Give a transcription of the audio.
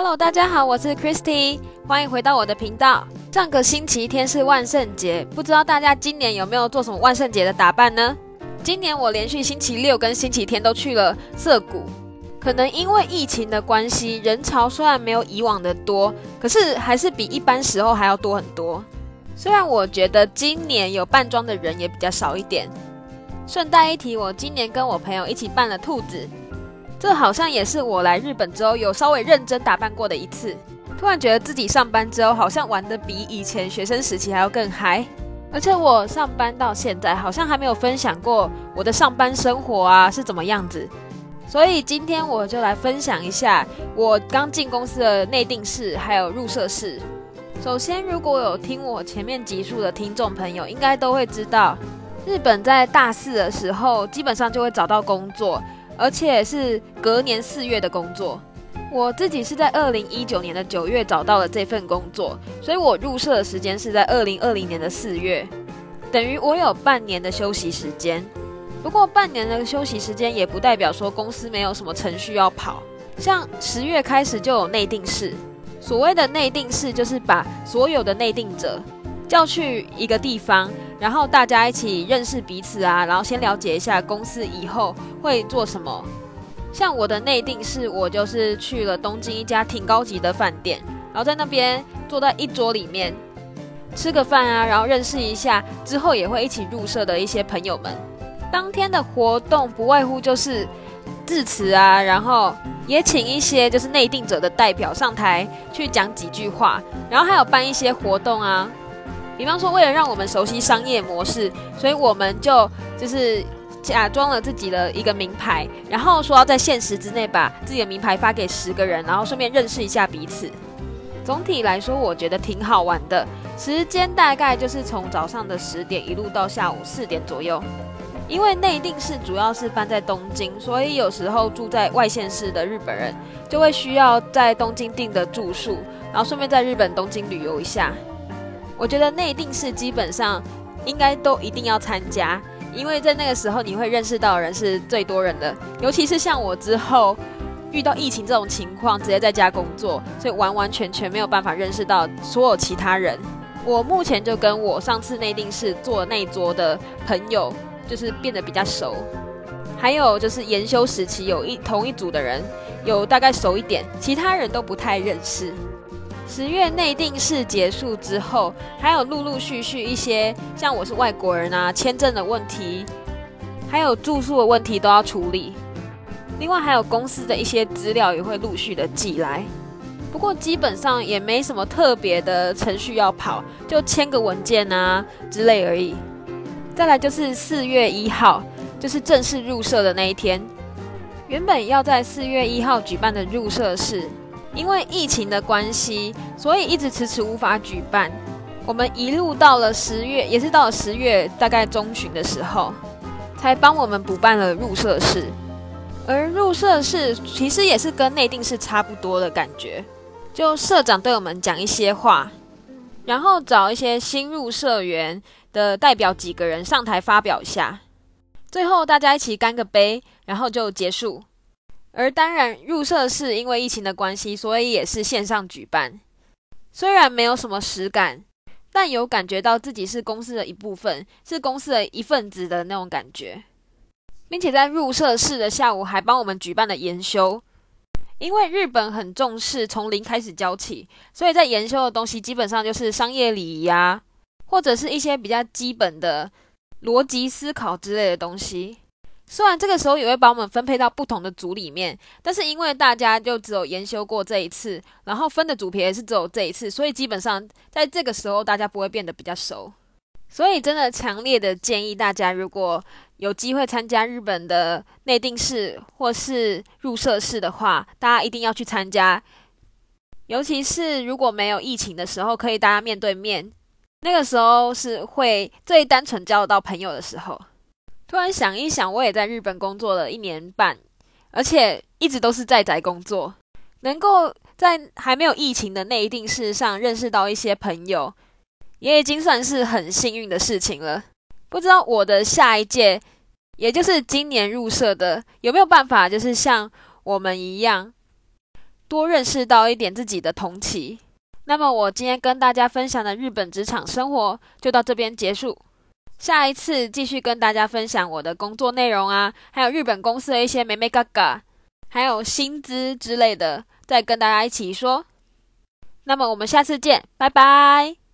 Hello，大家好，我是 Christy，欢迎回到我的频道。上个星期天是万圣节，不知道大家今年有没有做什么万圣节的打扮呢？今年我连续星期六跟星期天都去了涩谷，可能因为疫情的关系，人潮虽然没有以往的多，可是还是比一般时候还要多很多。虽然我觉得今年有扮装的人也比较少一点。顺带一提，我今年跟我朋友一起扮了兔子，这好像也是我来日本之后有稍微认真打扮过的一次。突然觉得自己上班之后好像玩的比以前学生时期还要更嗨，而且我上班到现在好像还没有分享过我的上班生活啊是怎么样子，所以今天我就来分享一下我刚进公司的内定式还有入社式。首先，如果有听我前面集数的听众朋友，应该都会知道。日本在大四的时候，基本上就会找到工作，而且是隔年四月的工作。我自己是在二零一九年的九月找到了这份工作，所以我入社的时间是在二零二零年的四月，等于我有半年的休息时间。不过半年的休息时间也不代表说公司没有什么程序要跑，像十月开始就有内定式。所谓的内定式，就是把所有的内定者。叫去一个地方，然后大家一起认识彼此啊，然后先了解一下公司以后会做什么。像我的内定是，我就是去了东京一家挺高级的饭店，然后在那边坐在一桌里面吃个饭啊，然后认识一下之后也会一起入社的一些朋友们。当天的活动不外乎就是致辞啊，然后也请一些就是内定者的代表上台去讲几句话，然后还有办一些活动啊。比方说，为了让我们熟悉商业模式，所以我们就就是假装了自己的一个名牌，然后说要在限时之内把自己的名牌发给十个人，然后顺便认识一下彼此。总体来说，我觉得挺好玩的。时间大概就是从早上的十点一路到下午四点左右。因为内定是主要是搬在东京，所以有时候住在外县市的日本人就会需要在东京订的住宿，然后顺便在日本东京旅游一下。我觉得内定是基本上应该都一定要参加，因为在那个时候你会认识到人是最多人的，尤其是像我之后遇到疫情这种情况，直接在家工作，所以完完全全没有办法认识到所有其他人。我目前就跟我上次内定是坐那桌的朋友，就是变得比较熟，还有就是研修时期有一同一组的人有大概熟一点，其他人都不太认识。十月内定式结束之后，还有陆陆续续一些像我是外国人啊，签证的问题，还有住宿的问题都要处理。另外还有公司的一些资料也会陆续的寄来，不过基本上也没什么特别的程序要跑，就签个文件啊之类而已。再来就是四月一号，就是正式入社的那一天，原本要在四月一号举办的入社式。因为疫情的关系，所以一直迟迟无法举办。我们一路到了十月，也是到了十月大概中旬的时候，才帮我们补办了入社式。而入社式其实也是跟内定式差不多的感觉，就社长对我们讲一些话，然后找一些新入社员的代表几个人上台发表一下，最后大家一起干个杯，然后就结束。而当然，入社是因为疫情的关系，所以也是线上举办。虽然没有什么实感，但有感觉到自己是公司的一部分，是公司的一份子的那种感觉。并且在入社式的下午还帮我们举办了研修，因为日本很重视从零开始教起，所以在研修的东西基本上就是商业礼仪啊，或者是一些比较基本的逻辑思考之类的东西。虽然这个时候也会把我们分配到不同的组里面，但是因为大家就只有研修过这一次，然后分的组别也是只有这一次，所以基本上在这个时候大家不会变得比较熟。所以真的强烈的建议大家，如果有机会参加日本的内定式或是入社式的话，大家一定要去参加。尤其是如果没有疫情的时候，可以大家面对面，那个时候是会最单纯交得到朋友的时候。突然想一想，我也在日本工作了一年半，而且一直都是在宅工作，能够在还没有疫情的那一定事上认识到一些朋友，也已经算是很幸运的事情了。不知道我的下一届，也就是今年入社的，有没有办法，就是像我们一样，多认识到一点自己的同期。那么我今天跟大家分享的日本职场生活就到这边结束。下一次继续跟大家分享我的工作内容啊，还有日本公司的一些美美嘎嘎，还有薪资之类的，再跟大家一起说。那么我们下次见，拜拜。